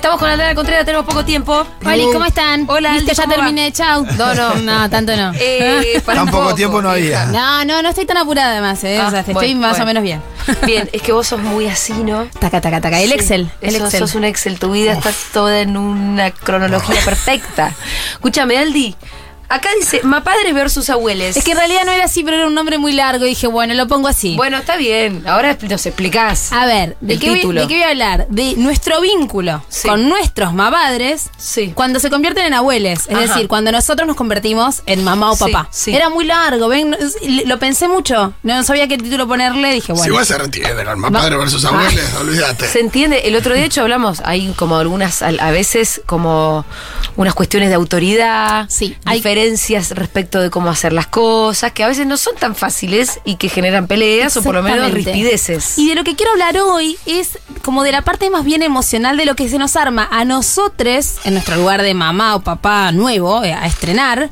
Estamos con Aldana Contreras, tenemos poco tiempo. Hola, ¿cómo están? Hola, Listo, Aldi, ya ¿cómo va? terminé, chau. No, no. No, tanto no. Eh, para Tan poco tiempo no había. No, no, no estoy tan apurada además, ¿eh? Ah, o sea, estoy bueno, más bueno. o menos bien. Bien, es que vos sos muy así, ¿no? Taca, taca, taca. El Sí, Excel, el eso, Excel. Sos un Excel, tu vida está toda en una cronología perfecta. Escúchame, Aldi. Acá dice Mapadres versus abueles. Es que en realidad no era así, pero era un nombre muy largo y dije, bueno, lo pongo así. Bueno, está bien. Ahora nos explicás. A ver, ¿de El qué, voy, título. de qué voy a hablar? De nuestro vínculo Sí. con nuestros mapadres Sí. cuando se convierten en abueles. Es Ajá. decir, cuando nosotros nos convertimos en mamá o papá. sí. Era muy largo, ven, lo pensé mucho. No sabía qué título ponerle, dije, Si bueno. vos se entiende, con más Va- padre versus abuelos, olvídate. Se entiende, el otro día de hecho hablamos, hay como algunas, a a veces como unas cuestiones de autoridad, Sí, hay- diferencias respecto de cómo hacer las cosas, que a veces no son tan fáciles y que generan peleas o por lo menos rispideces. Y de lo que quiero hablar hoy es como de la parte más bien emocional de lo que se nos arma a nosotros, en nuestro lugar de mamá o papá nuevo, eh, a estrenar,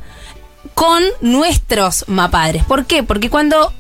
con nuestros mapadres. ¿Por qué? Porque cuando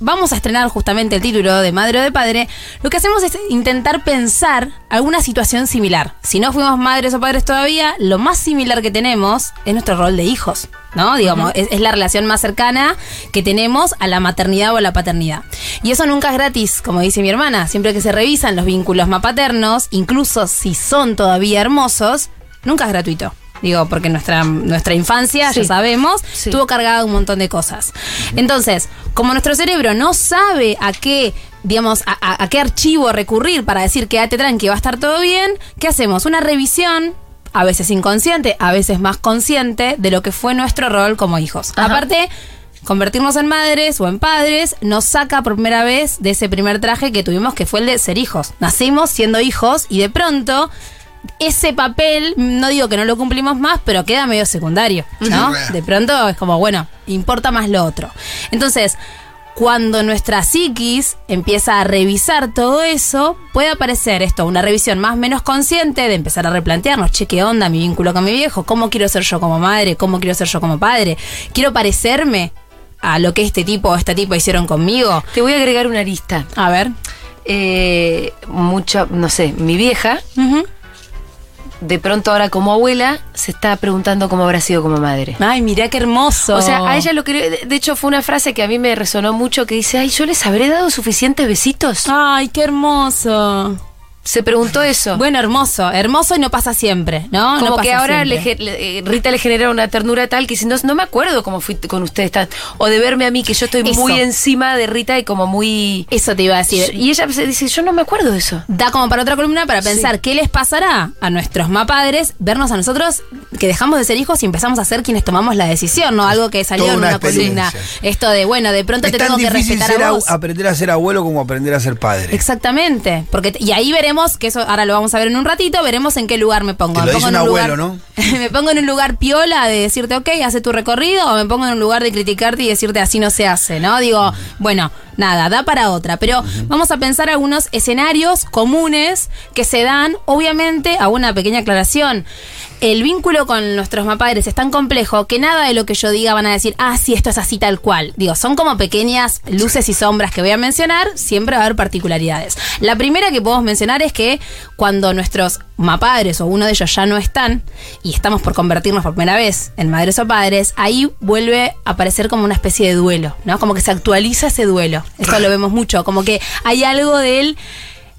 vamos a estrenar justamente el título de madre o de padre, lo que hacemos es intentar pensar alguna situación similar. Si no fuimos madres o padres todavía, lo más similar que tenemos es nuestro rol de hijos. ¿No? Digamos, es, es la relación más cercana que tenemos a la maternidad o a la paternidad. Y eso nunca es gratis, como dice mi hermana. Siempre que se revisan los vínculos mapaternos, incluso si son todavía hermosos, nunca es gratuito. Digo, porque nuestra, nuestra infancia, Sí. ya sabemos, Sí. tuvo cargada de un montón de cosas. Entonces, como nuestro cerebro no sabe a qué, digamos, a, a- a qué archivo recurrir para decir quédate tranqui, va a estar todo bien, ¿qué hacemos? Una revisión, a veces inconsciente, a veces más consciente, de lo que fue nuestro rol como hijos. Ajá. Aparte, convertirnos en madres o en padres nos saca por primera vez de ese primer traje que tuvimos, que fue el de ser hijos. Nacimos siendo hijos y de pronto ese papel, no digo que no lo cumplimos más, pero queda medio secundario, ¿no? De pronto es como, bueno, importa más lo otro. Entonces, cuando nuestra psiquis empieza a revisar todo eso, puede aparecer esto, una revisión más o menos consciente de empezar a replantearnos, che, ¿qué onda mi vínculo con mi viejo? ¿Cómo quiero ser yo como madre? ¿Cómo quiero ser yo como padre? ¿Quiero parecerme a lo que este tipo o esta tipo hicieron conmigo? Te voy a agregar una lista. A ver. Eh, mucha, no sé, mi vieja. De pronto ahora como abuela, se está preguntando cómo habrá sido como madre. Ay, mirá qué hermoso. O sea, a ella lo que. de- De hecho, fue una frase que a mí me resonó mucho que dice: Ay, ¿yo les habré dado suficientes besitos? Ay, qué hermoso. Se preguntó eso. Bueno, hermoso, hermoso y no pasa siempre, ¿no? como No que ahora le, le- eh, Rita le genera una ternura tal que si no, no me acuerdo cómo fui con ustedes tan. O de verme a mí, que yo estoy Eso. muy encima de Rita y como muy. Eso te iba a decir. Y ella dice: Yo no me acuerdo de eso. Da como para otra columna para pensar Sí. qué les pasará a nuestros mapadres vernos a nosotros que dejamos de ser hijos y empezamos a ser quienes tomamos la decisión, ¿no? Algo que salió Toda en una una columna. Esto de, bueno, de pronto Es te tengo que respetar a vos. aprender a ser abuelo como aprender a ser padre. Exactamente, porque y ahí veremos que eso ahora lo vamos a ver en un ratito, veremos en qué lugar me pongo. Te lo me dice pongo en un un abuelo, lugar, me pongo en un lugar piola de decirte, ok, hace tu recorrido, o me pongo en un lugar de criticarte y decirte así no se hace, ¿no? Digo, bueno, nada, da para otra, pero vamos a pensar algunos escenarios comunes que se dan, obviamente, a una pequeña aclaración. El vínculo con nuestros mapadres es tan complejo que nada de lo que yo diga van a decir, ah, sí, esto es así tal cual. Digo, son como pequeñas luces y sombras que voy a mencionar, siempre va a haber particularidades. La primera que podemos mencionar es que cuando nuestros mapadres o uno de ellos ya no están y estamos por convertirnos por primera vez en madres o padres, ahí vuelve a aparecer como una especie de duelo, ¿no? Como que se actualiza ese duelo. Esto lo vemos mucho, como que hay algo de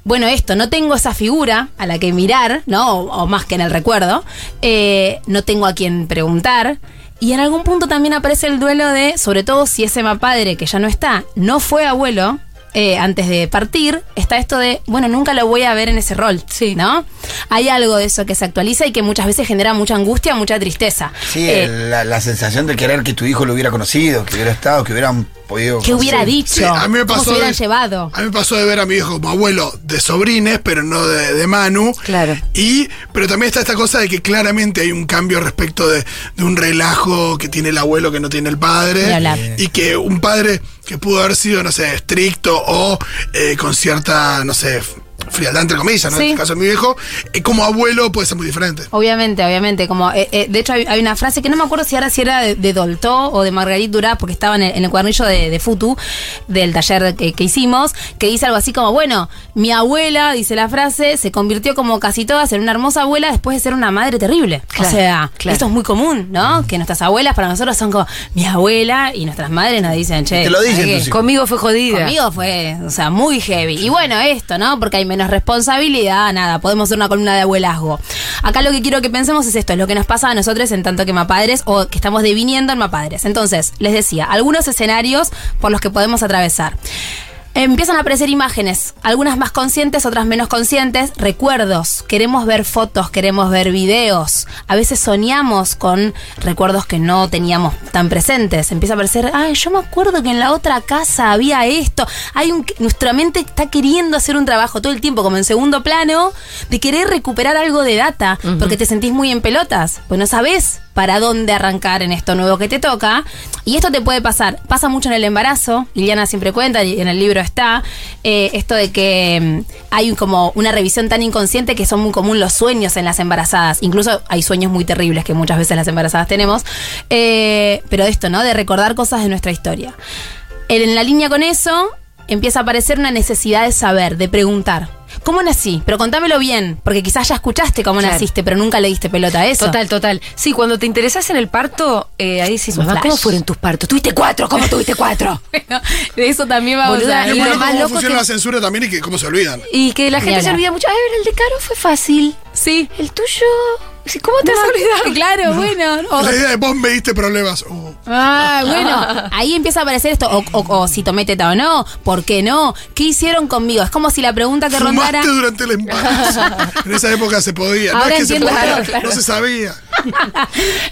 bueno, esto, no tengo esa figura a la que mirar, ¿no? O, más que en el recuerdo, eh, no tengo a quien preguntar. Y en algún punto también aparece el duelo de, sobre todo si ese padre que ya no está, no fue abuelo, eh, antes de partir, está esto de, bueno, nunca lo voy a ver en ese rol, Sí. ¿no? Hay algo de eso que se actualiza y que muchas veces genera mucha angustia, mucha tristeza. Sí, Eh, la, la sensación de querer que tu hijo lo hubiera conocido, que hubiera estado, que hubieran podido. ¿Qué hubiera dicho? Sí, a mí me ¿Cómo pasó. se hubieran de, llevado? A mí me pasó de ver a mi hijo como abuelo de sobrines, pero no de, de Manu. Claro. Y, pero también está esta cosa de que claramente hay un cambio respecto de, de un relajo que tiene el abuelo que no tiene el padre. Y que un padre que pudo haber sido, no sé, estricto o eh, con cierta, no sé, frialdad entre comillas, ¿no? Sí. En el caso de mi viejo, eh, como abuelo puede ser muy diferente. Obviamente, obviamente. Como, eh, eh, de hecho, hay, hay una frase que no me acuerdo si ahora si era de, de Dolto o de Marguerite Durá, porque estaba en el, en el cuadernillo de, de Futu, del taller que, que hicimos, que dice algo así como, bueno, mi abuela, dice la frase, se convirtió como casi todas en una hermosa abuela después de ser una madre terrible. Claro, o sea, claro. esto es muy común, ¿no? Que nuestras abuelas para nosotros son como mi abuela y nuestras madres nos dicen, che, Te lo dicen. Conmigo fue jodida. Conmigo fue, o sea, muy heavy. Y bueno, esto, ¿no? Porque hay menos responsabilidad, nada, podemos hacer una columna de abuelazgo. Acá lo que quiero que pensemos es esto, es lo que nos pasa a nosotros en tanto que mapadres o que estamos deviniendo en mapadres. Entonces, les decía, algunos escenarios por los que podemos atravesar. Empiezan a aparecer imágenes, algunas más conscientes, otras menos conscientes, recuerdos, queremos ver fotos, queremos ver videos, a veces soñamos con recuerdos que no teníamos tan presentes, empieza a aparecer, ay, yo me acuerdo que en la otra casa había esto, hay un, nuestra mente está queriendo hacer un trabajo todo el tiempo como en segundo plano de querer recuperar algo de data, porque te sentís muy en pelotas, pues no sabes para dónde arrancar en esto nuevo que te toca. Y esto te puede pasar, pasa mucho en el embarazo, Liliana siempre cuenta, y en el libro está, eh, esto de que mm, hay como una revisión tan inconsciente que son muy común los sueños en las embarazadas. Incluso hay sueños muy terribles que muchas veces las embarazadas tenemos. Eh, pero esto, ¿no? De recordar cosas de nuestra historia. En la línea con eso, empieza a aparecer una necesidad de saber, de preguntar. ¿Cómo nací? Pero contámelo bien, porque quizás ya escuchaste cómo Claro. naciste, pero nunca le diste pelota a eso. Total, total. Sí, cuando te interesas en el parto, eh, ahí decís, Es un mamá, ¿cómo fueron tus partos? ¿Tuviste cuatro? ¿Cómo tuviste cuatro? Bueno, de eso también vamos Boluda, a lo bueno más cómo funciona que- la censura también y que cómo se olvidan. Y que la gente se hablar. olvida mucho. A ver, el de Caro fue fácil. Sí. El tuyo. ¿Cómo te vas a olvidar? Claro, bueno. o- La idea de vos me diste problemas. Uh, Ah, bueno, ahí empieza a aparecer esto, o, o- o si tomé teta o no, ¿por qué no? ¿Qué hicieron conmigo? Es como si la pregunta que rondara... fumaste durante el embarazo. en esa época se podía. no Ahora es que se entiendo, podía, claro, claro. no se sabía.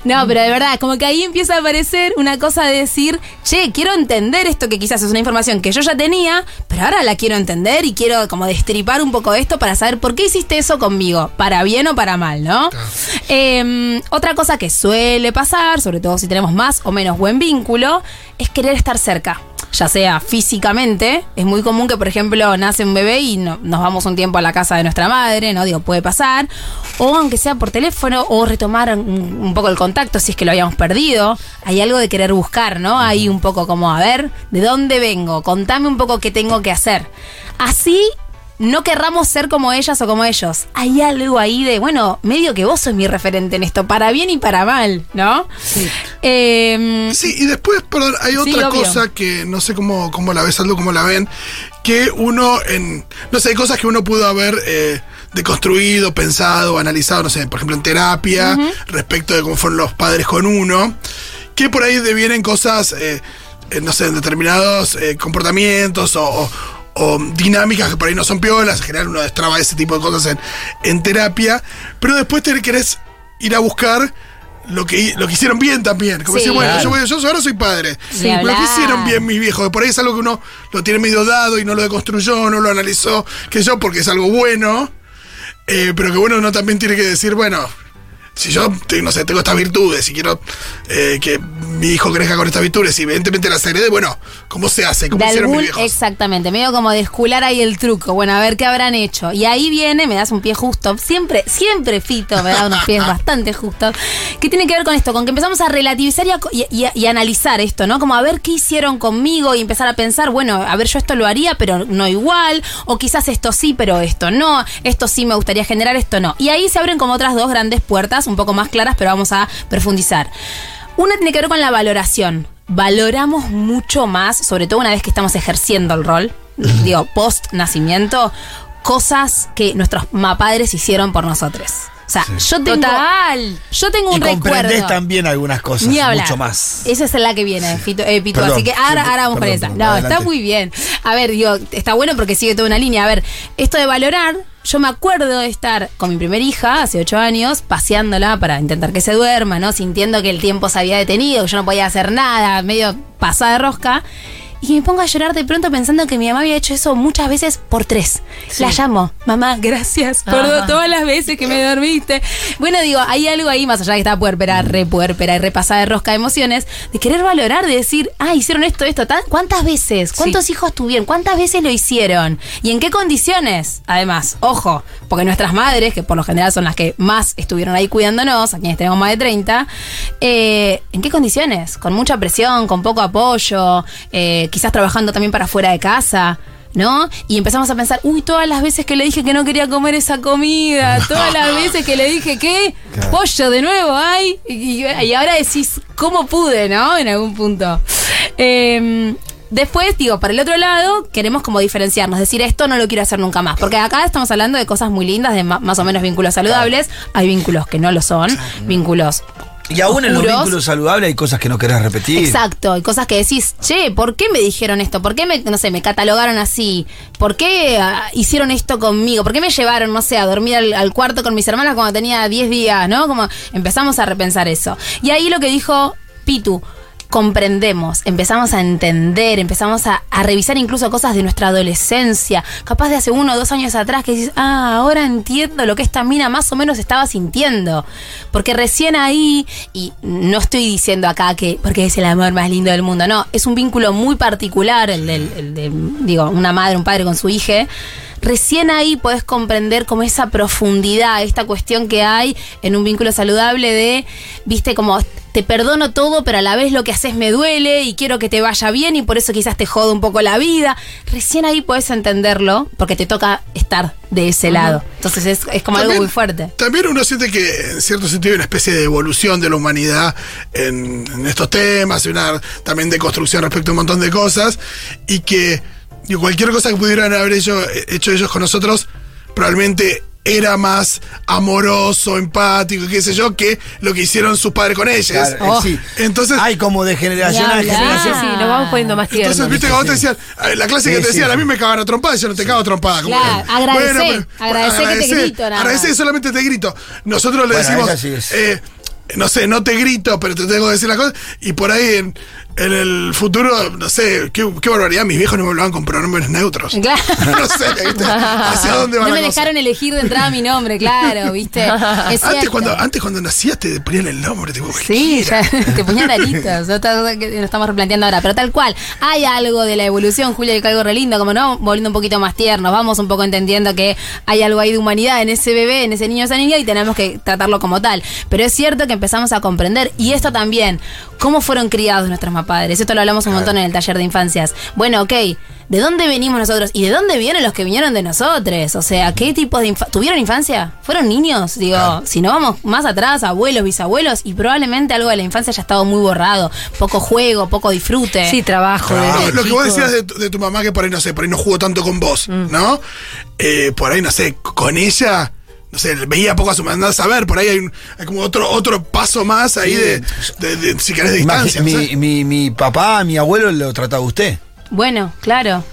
No, pero de verdad, como que ahí empieza a aparecer una cosa de decir, che, quiero entender esto que quizás es una información que yo ya tenía, pero ahora la quiero entender y quiero como destripar un poco esto para saber por qué hiciste eso conmigo, para bien o para mal, ¿no? Eh, otra cosa que suele pasar, sobre todo si tenemos más o menos buen vínculo, es querer estar cerca. Ya sea físicamente, es muy común que, por ejemplo, nace un bebé y no- nos vamos un tiempo a la casa de nuestra madre, ¿no? Digo, puede pasar. O aunque sea por teléfono, o retomar un poco el contacto si es que lo habíamos perdido. Hay algo de querer buscar, ¿no? Hay un poco como, a ver, ¿de dónde vengo? Contame un poco qué tengo que hacer. Así no querramos ser como ellas o como ellos. Hay algo ahí de, bueno, medio que vos sos mi referente en esto, para bien y para mal, ¿no? Eh, Sí, y después, perdón, hay otra cosa que no sé cómo, cómo la ves, Aldo, cómo la ven, que uno en. No sé, hay cosas que uno pudo haber eh, deconstruido, pensado, analizado, no sé, por ejemplo, en terapia, respecto de cómo fueron los padres con uno, que por ahí devienen cosas, eh, eh, no sé, en determinados eh, comportamientos o. o- o dinámicas que por ahí no son piolas, en general uno destraba ese tipo de cosas en, en terapia, pero después te querés ir a buscar lo que, lo que hicieron bien también. Como Sí. decir, bueno, Claro. yo, ahora soy padre. Sí, Lo que hicieron bien mis viejos. Por ahí es algo que uno lo tiene medio dado y no lo deconstruyó, no lo analizó, que yo, porque es algo bueno. Eh, pero que bueno, uno también tiene que decir, bueno, si yo, no sé, tengo estas virtudes y quiero eh, que mi hijo crezca con estas virtudes y evidentemente las herede, bueno, ¿cómo se hace? ¿Cómo de hicieron mis algún, viejos? exactamente, medio como de escular ahí el truco. Bueno, a ver qué habrán hecho. Y ahí viene, me das un pie justo. Siempre, siempre Fito me da unos pies bastante justos. ¿Qué tiene que ver con esto? Con que empezamos a relativizar y, a, y- y a- y a analizar esto, ¿no? Como a ver qué hicieron conmigo y empezar a pensar, bueno, a ver, yo esto lo haría, pero no igual. O quizás esto sí, pero esto no. Esto sí me gustaría generar, esto no. Y ahí se abren como otras dos grandes puertas, un poco más claras, pero vamos a profundizar. Una tiene que ver con la valoración. Valoramos mucho más, sobre todo una vez que estamos ejerciendo el rol, digo, post nacimiento, cosas que nuestros mapadres hicieron por nosotros. O sea, yo tengo. Total. Yo tengo Y un comprendés recuerdo. también algunas cosas, Ni hablar. mucho más. Esa es la que viene, Fito, eh, Pito. Perdón, Así que ahora, sí, ahora vamos con perdón, esa. perdón, no, adelante. está muy bien. A ver, digo, está bueno porque sigue toda una línea. A ver, esto de valorar, yo me acuerdo de estar con mi primera hija hace ocho años, paseándola para intentar que se duerma, ¿no? Sintiendo que el tiempo se había detenido, que yo no podía hacer nada, medio pasada de rosca. Y me pongo a llorar de pronto pensando que mi mamá había hecho eso muchas veces por tres. La llamo, mamá, gracias por Ajá. todas las veces que me dormiste. Bueno, digo, hay algo ahí, más allá de que está puerpera, re puerpera y repasada de rosca de emociones, de querer valorar, de decir, ah, hicieron esto, esto, tan- ¿cuántas veces? ¿Cuántos hijos tuvieron? ¿Cuántas veces lo hicieron? ¿Y en qué condiciones? Además, ojo, porque nuestras madres, que por lo general son las que más estuvieron ahí cuidándonos, a quienes tenemos más de 30, eh, ¿en qué condiciones? Con mucha presión, con poco apoyo, eh, quizás trabajando también para fuera de casa. ¿No? Y empezamos a pensar, uy, todas las veces que le dije que no quería comer esa comida, todas las veces que le dije que pollo de nuevo, ay, y, y ahora decís, ¿cómo pude, no? En algún punto. Eh, Después, digo, para el otro lado, queremos como diferenciarnos, decir esto no lo quiero hacer nunca más. Porque acá estamos hablando de cosas muy lindas, de más o menos vínculos saludables. Hay vínculos que no lo son, vínculos. Y aún en los vínculos saludables hay cosas que no querés repetir. Exacto, hay cosas que decís, che, ¿por qué me dijeron esto? ¿Por qué me, no sé, me catalogaron así? ¿Por qué ah, hicieron esto conmigo? ¿Por qué me llevaron, no sé, a dormir al, al cuarto con mis hermanas cuando tenía 10 días, ¿no? Como empezamos a repensar eso. Y ahí lo que dijo Pitu, comprendemos, empezamos a entender, empezamos a, a revisar incluso cosas de nuestra adolescencia, capaz de hace uno o dos años atrás que dices, ah, ahora entiendo lo que esta mina más o menos estaba sintiendo. Porque recién ahí, y no estoy diciendo acá que porque es el amor más lindo del mundo, no, es un vínculo muy particular, el, del, el de, digo, una madre, un padre con su hija. Recién ahí podés comprender como esa profundidad, esta cuestión que hay en un vínculo saludable de, viste, como te perdono todo, pero a la vez lo que haces me duele y quiero que te vaya bien y por eso quizás te jodo un poco la vida. Recién ahí podés entenderlo porque te toca estar de ese lado. Entonces es, es como algo También- muy fuerte. También uno siente que en cierto sentido hay una especie de evolución de la humanidad en, en estos temas, y una también de construcción respecto a un montón de cosas, y que digo, cualquier cosa que pudieran haber hecho, hecho ellos con nosotros, probablemente era más amoroso, empático, qué sé yo, que lo que hicieron sus padres con ellos. Claro, eh, Oh. sí. Entonces, hay como de generación a generación. Sí, nos vamos poniendo más tiernos. Entonces, viste, cuando te decían, la clase que Sí, te sí, decían, sí. a mí me cagaban a trompada, yo no te cago a trompada. Como Claro, que, agradecé, agradecé que te grito, nada que solamente te grito. Nosotros le Bueno, decimos, eh, no sé, no te grito, pero te tengo que decir las cosas. Y por ahí en, en el futuro, no sé, qué, qué barbaridad, mis viejos no me hablaban con pronombres neutros. Claro. no sé, ¿viste? hacia dónde va No me dejaron elegir de entrada mi nombre, claro, ¿viste? Es Antes cuando, antes cuando nacías te ponían el nombre, tipo, Sí, ya te ponían otra cosa que nos estamos replanteando ahora, pero tal cual, hay algo de la evolución, Julia, que algo re lindo, como no, volviendo un poquito más tiernos, vamos un poco entendiendo que hay algo ahí de humanidad en ese bebé, en ese niño, esa niña, y tenemos que tratarlo como tal. Pero es cierto que empezamos a comprender, y esto también, cómo fueron criados nuestros padres, esto lo hablamos un montón en el taller de infancias. Bueno, ok, ¿de dónde venimos nosotros? ¿Y de dónde vienen los que vinieron de nosotros? O sea, ¿qué tipo de infancia? ¿Tuvieron infancia? ¿Fueron niños? Digo, si no vamos más atrás, abuelos, bisabuelos, y probablemente algo de la infancia haya estado muy borrado. Poco juego, poco disfrute. Sí, trabajo. Claro. lo que vos decías de tu, de tu mamá que por ahí no sé, por ahí no jugó tanto con vos, Mm. ¿no? Eh, por ahí, no sé, con ella, no sé, veía poco a su mandada a saber, por ahí hay, un- hay como otro, otro paso más ahí de, de- de- si querés, de distancia. no mi, mi, mi papá, mi abuelo lo trataba usted. Bueno, claro.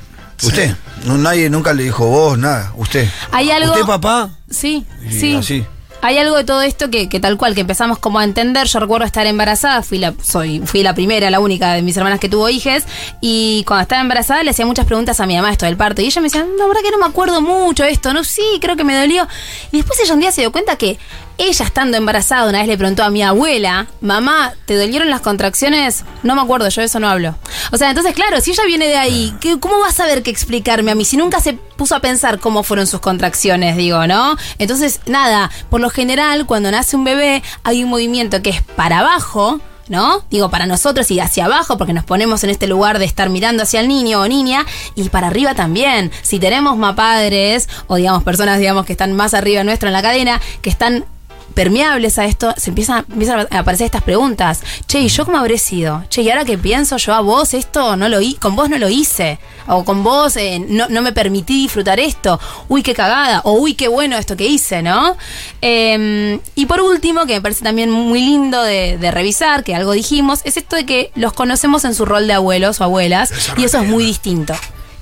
Usted. No, nadie nunca le dijo vos, nada. Usted. Hay algo- Usted, papá. Sí, Y sí. así. Hay algo de todo esto que, que tal cual, que empezamos como a entender. Yo recuerdo estar embarazada, fui la, soy, fui la primera, la única de mis hermanas que tuvo hijes, y cuando estaba embarazada le hacía muchas preguntas a mi mamá esto del parto, y ella me decía, la verdad que no me acuerdo mucho esto, no, sí, creo que me dolió. Y después ella un día se dio cuenta que ella estando embarazada, una vez le preguntó a mi abuela, mamá, ¿te dolieron las contracciones? No me acuerdo, yo de eso no hablo. O sea, entonces, claro, si ella viene de ahí, ¿qué- ¿cómo va a saber qué explicarme a mí? Si nunca se puso a pensar cómo fueron sus contracciones, digo, ¿no? Entonces, nada, por lo general, cuando nace un bebé, hay un movimiento que es para abajo, ¿no? Digo, para nosotros y hacia abajo, porque nos ponemos en este lugar de estar mirando hacia el niño o niña, y para arriba también. Si tenemos más padres, o digamos, personas, digamos, que están más arriba nuestro en la cadena, que están permeables a esto, se empiezan, empiezan a aparecer estas preguntas. Che, ¿y yo cómo habré sido? Che, y ahora que pienso yo a vos, esto no lo con vos no lo hice. O con vos eh, no, no me permití disfrutar esto. Uy, qué cagada. O uy, qué bueno esto que hice, ¿no? Eh, y por último, que me parece también muy lindo de, de revisar, que algo dijimos, es esto de que los conocemos en su rol de abuelos o abuelas, Eso y eso es muy distinto.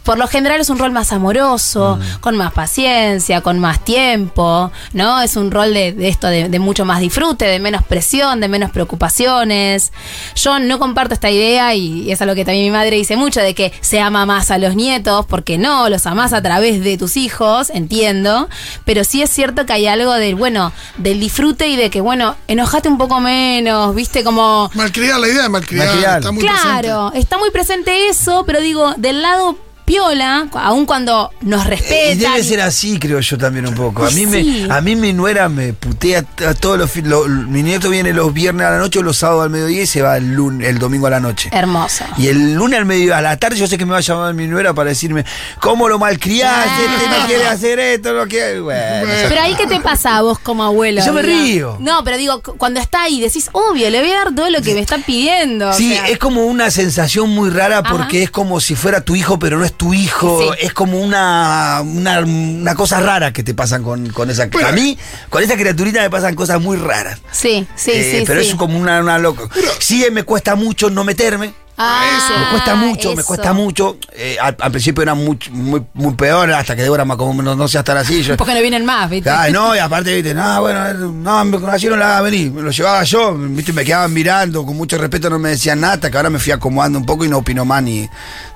Por lo general es un rol más amoroso, con más paciencia, con más tiempo, ¿no? Es un rol de, de esto, de, de mucho más disfrute, de menos presión, de menos preocupaciones. Yo no comparto esta idea y es algo que también mi madre dice mucho, de que se ama más a los nietos, porque no, los amás a través de tus hijos, entiendo, pero sí es cierto que hay algo del, bueno, del disfrute y de que, bueno, enojate un poco menos, viste, como... Malcriar, la idea de malcriar, Malcriar. está muy Claro, está muy presente eso, pero digo, del lado piola, aun cuando nos Y respetan. debe ser así, creo yo también un poco. A Y mí, sí. me, a mí mi nuera me putea a todos los fin- lo- Mi nieto viene los viernes a la noche o los sábados al mediodía y se va el, lunes, el domingo a la noche. Hermoso. Y el lunes al mediodía, a la tarde, yo sé que me va a llamar mi nuera para decirme, ¿cómo lo malcriaste? Este no quiere hacer esto, no quiere. Bueno, Pero ahí, ¿qué te pasa a vos como abuelo? Yo me río. No, pero digo, cu- cuando está ahí, decís, obvio, le voy a dar todo lo que me está pidiendo. o Sí, sea, es como una sensación muy rara Ajá. porque es como si fuera tu hijo, pero no es tu hijo. Sí. Es como una, una, una cosa rara que te pasan con, con esa. Bueno. a mí, con esa criaturita me pasan cosas muy raras. Sí, sí, Eh, sí. pero sí. es como una, una loca. Sí, me cuesta mucho no meterme. Ah, Me cuesta mucho, me eso. cuesta mucho. Eh, al, al principio era muy, muy, muy peor, hasta que Débora me como no, no sé estar así. Yo, Porque no vienen más, ¿viste? Ay, no, y aparte, viste, no, bueno, no, me conocieron la venir, me lo llevaba yo, viste, me quedaban mirando, con mucho respeto no me decían nada, hasta que ahora me fui acomodando un poco y no opino más ni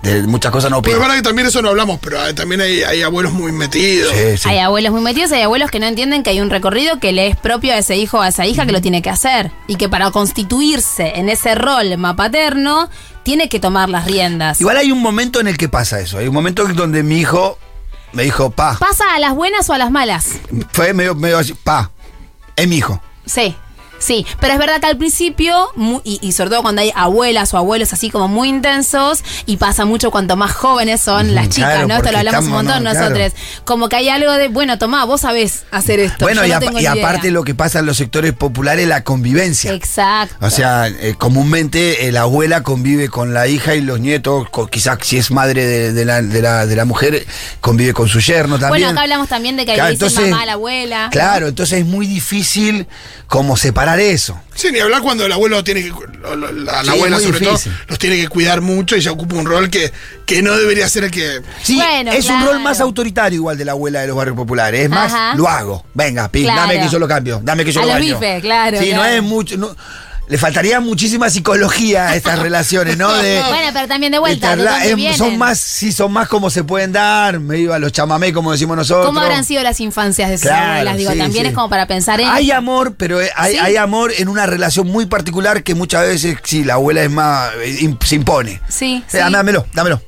de muchas cosas no opino. es verdad que también eso no hablamos, pero ah, también hay, hay abuelos muy metidos. Sí, sí. Hay abuelos muy metidos, hay abuelos que no entienden que hay un recorrido que le es propio a ese hijo o a esa hija que lo tiene que hacer. Y que para constituirse en ese rol mapaterno, tiene que tomar las riendas. Igual hay un momento en el que pasa eso, hay un momento donde mi hijo me dijo, pa, ¿Pasa a las buenas o a las malas? fue medio, medio así, pa, es mi hijo. Sí. Sí, pero es verdad que al principio, mu- y, y sobre todo cuando hay abuelas o abuelos así como muy intensos, y pasa mucho cuanto más jóvenes son las chicas, claro, ¿no? Esto lo hablamos un montón no, claro. nosotros. Como que hay algo de, bueno, tomá, vos sabés hacer esto. Bueno, yo y, no tengo y idea. aparte lo que pasa en los sectores populares, la convivencia. Exacto. O sea, eh, comúnmente eh, la abuela convive con la hija y los nietos, quizás si es madre de, de la, de, la, de la mujer, convive con su yerno también. Bueno, acá hablamos también de que Claro, dicen entonces- mamá a la abuela. Claro, entonces es muy difícil como separar eso. Sí, ni hablar cuando el abuelo tiene que. lo- lo- La, la Sí, abuela, sobre difícil. todo, los tiene que cuidar mucho y ya ocupa un rol que, que no debería ser el que. Sí, Bueno, es un claro. rol más autoritario igual de la abuela de los barrios populares. Es más, Ajá. lo hago. Venga, pim, Claro. dame que yo lo cambio, dame que yo A lo bifes, claro, Sí, no claro. es mucho. no- le faltaría muchísima psicología a estas relaciones, ¿no? De, Bueno, pero también de vuelta, ¿de charlar. dónde Es- vienen? son más, sí, son más como se pueden dar, medio a los chamamé, como decimos nosotros. ¿Cómo habrán sido las infancias de sus Claro, abuelas? Digo, sí, también sí. es como para pensar en. Hay amor, pero eh, hay, Sí. hay amor en una relación muy particular que muchas veces, sí, la abuela es más. eh, se impone. Sí, Eh, dámelo, dámelo.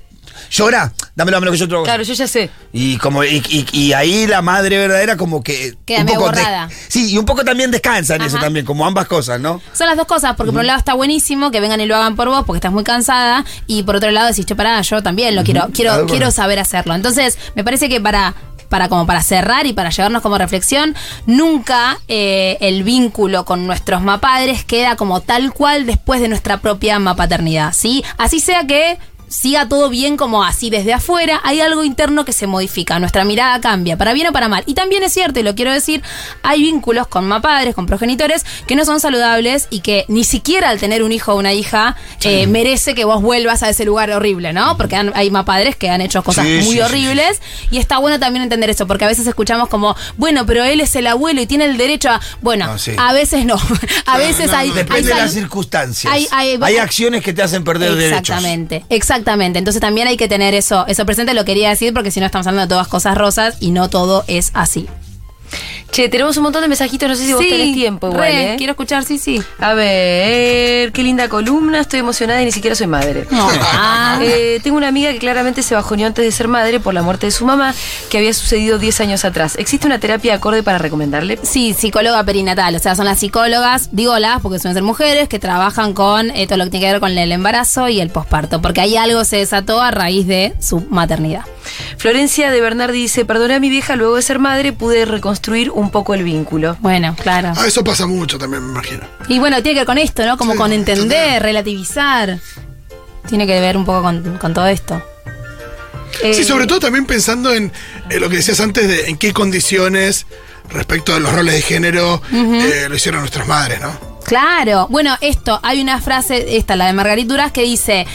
Llora, dámelo, dámelo que yo otro. Claro, yo ya sé. Y como y, y- y ahí la madre verdadera como que Queda un medio poco de- borrada. sí, y un poco también descansa en eso Ajá. también, como ambas cosas, ¿no? Son las dos cosas, porque por un lado está buenísimo que vengan y lo hagan por vos porque estás muy cansada, y por otro lado decís, che, pará, yo también lo quiero, quiero, Algo quiero saber hacerlo. Entonces, me parece que para para como para cerrar y para llevarnos como reflexión, nunca eh, el vínculo con nuestros mapadres queda como tal cual después de nuestra propia mapaternidad, ¿sí? Así sea que siga todo bien como así desde afuera, hay algo interno que se modifica, nuestra mirada cambia, para bien o para mal. Y también es cierto, y lo quiero decir, hay vínculos con mapadres, con progenitores, que no son saludables y que ni siquiera al tener un hijo o una hija eh, merece que vos vuelvas a ese lugar horrible, ¿no? Porque han- hay mapadres que han hecho cosas Sí, muy sí, horribles y está bueno también entender eso, porque a veces escuchamos como, bueno, pero él es el abuelo y tiene el derecho a... Bueno, No, a veces no, a veces no, hay... Depende hay de las circunstancias. hay- hay- Hay acciones que te hacen perder derechos. Exactamente, exactamente. Entonces también hay que tener eso, eso presente, lo quería decir porque si no estamos hablando de todas cosas rosas y no todo es así. Che, tenemos un montón de mensajitos, no sé si vos tenés tiempo igual, re, ¿eh? quiero escuchar, sí, sí. A ver, qué linda columna, estoy emocionada y ni siquiera soy madre. No. Ah. Eh, tengo una amiga que claramente se bajoneó antes de ser madre por la muerte de su mamá, que había sucedido 10 años atrás. ¿Existe una terapia acorde para recomendarle? Sí, psicóloga perinatal, o sea, son las psicólogas, digo las porque suelen ser mujeres, que trabajan con eh, todo lo que tiene que ver con el embarazo y el posparto, porque ahí algo se desató a raíz de su maternidad. Florencia de Bernardi dice, perdoné a mi vieja, luego de ser madre pude reconstruir un poco el vínculo. Bueno, claro. Ah, eso pasa mucho también, me imagino. Y bueno, tiene que ver con esto, ¿no? Como Sí, con entender, total. relativizar. Tiene que ver un poco con, con todo esto. Eh, Sí, sobre todo también pensando en, eh, lo que decías antes de en qué condiciones respecto a los roles de género eh, lo hicieron nuestras madres, ¿no? Claro. Bueno, esto, hay una frase, esta, la de Margarita Duras, que dice,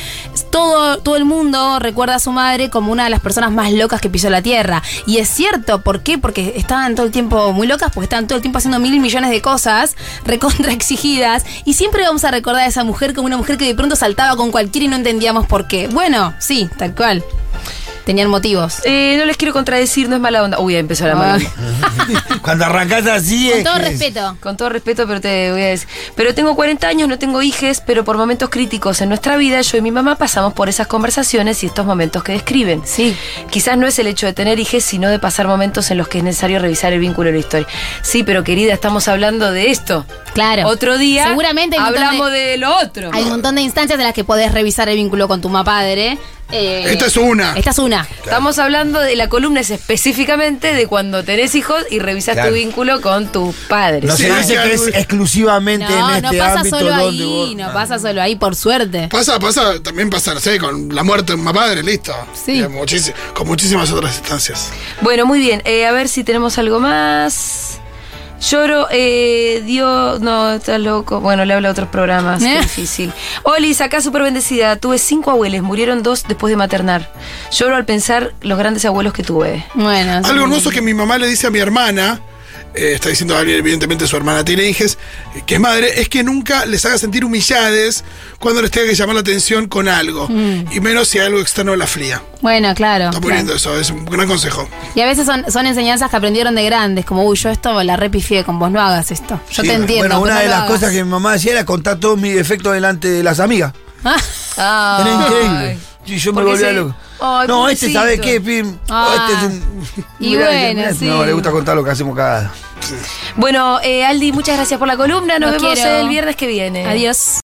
todo, todo el mundo recuerda a su madre como una de las personas más locas que pisó la tierra. Y es cierto, ¿por qué? Porque estaban todo el tiempo muy locas, porque estaban todo el tiempo haciendo mil millones de cosas, recontra exigidas. Y siempre vamos a recordar a esa mujer como una mujer que de pronto saltaba con cualquiera y no entendíamos por qué. Bueno, sí, tal cual. Tenían motivos. Eh, no les quiero contradecir, no es mala onda. Uy, ya empezó la mala onda. Cuando arrancás así Con es todo que- respeto. Con todo respeto, pero te voy a decir. Pero tengo 40 años, no tengo hijes, pero por momentos críticos en nuestra vida, yo y mi mamá pasamos por esas conversaciones y estos momentos que describen. Sí. Quizás no es el hecho de tener hijes, sino de pasar momentos en los que es necesario revisar el vínculo de la historia. Sí, pero querida, estamos hablando de esto. Claro. Otro día Seguramente hablamos de- de... lo otro. Hay un montón de instancias en las que podés revisar el vínculo con tu mamá padre. Eh, Esta es una. Esta es una. Estamos hablando de la columna es específicamente de cuando tenés hijos y revisas Claro. tu vínculo con tus padres. No Sí, se dice que es exclusivamente No, en no este pasa ámbito solo donde ahí, vos- no pasa solo ahí, por suerte. Pasa, pasa, también pasa, no sé, con la muerte de un padre, listo. Sí. Con muchísimas otras instancias. Bueno, muy bien. Eh, a ver si tenemos algo más. Lloro, eh, Dios, no, está loco. Bueno, le habla a otros programas, qué Eh. difícil. Olis, acá súper bendecida. Tuve cinco abuelos, murieron dos después de maternar. Lloro al pensar los grandes abuelos que tuve. Bueno. sí. Algo hermoso que mi mamá le dice a mi hermana, eh, está diciendo a alguien, evidentemente su hermana tiene hijas, eh, que es madre, es que nunca les haga sentir humillades cuando les tenga que llamar la atención con algo. Y menos si algo externo la fría. Bueno, claro. Está claro. poniendo eso, es un gran consejo. Y a veces son, son enseñanzas que aprendieron de grandes, como, uy, yo esto la repifié con vos, no hagas esto. Yo Sí, te entiendo. Bueno, una no de las hagas. cosas que mi mamá decía era contar todos mis defectos delante de las amigas. Ah, Era Ay. Y yo me volvía se- loco. No, este pobrecito. sabe qué, pim. Ah. Este es un- Y Mirá, bueno, mirá, sí. No, le gusta contar lo que hacemos cada. Bueno, eh, Aldi, muchas gracias por la columna. Nos vemos quiero. el viernes que viene. Adiós.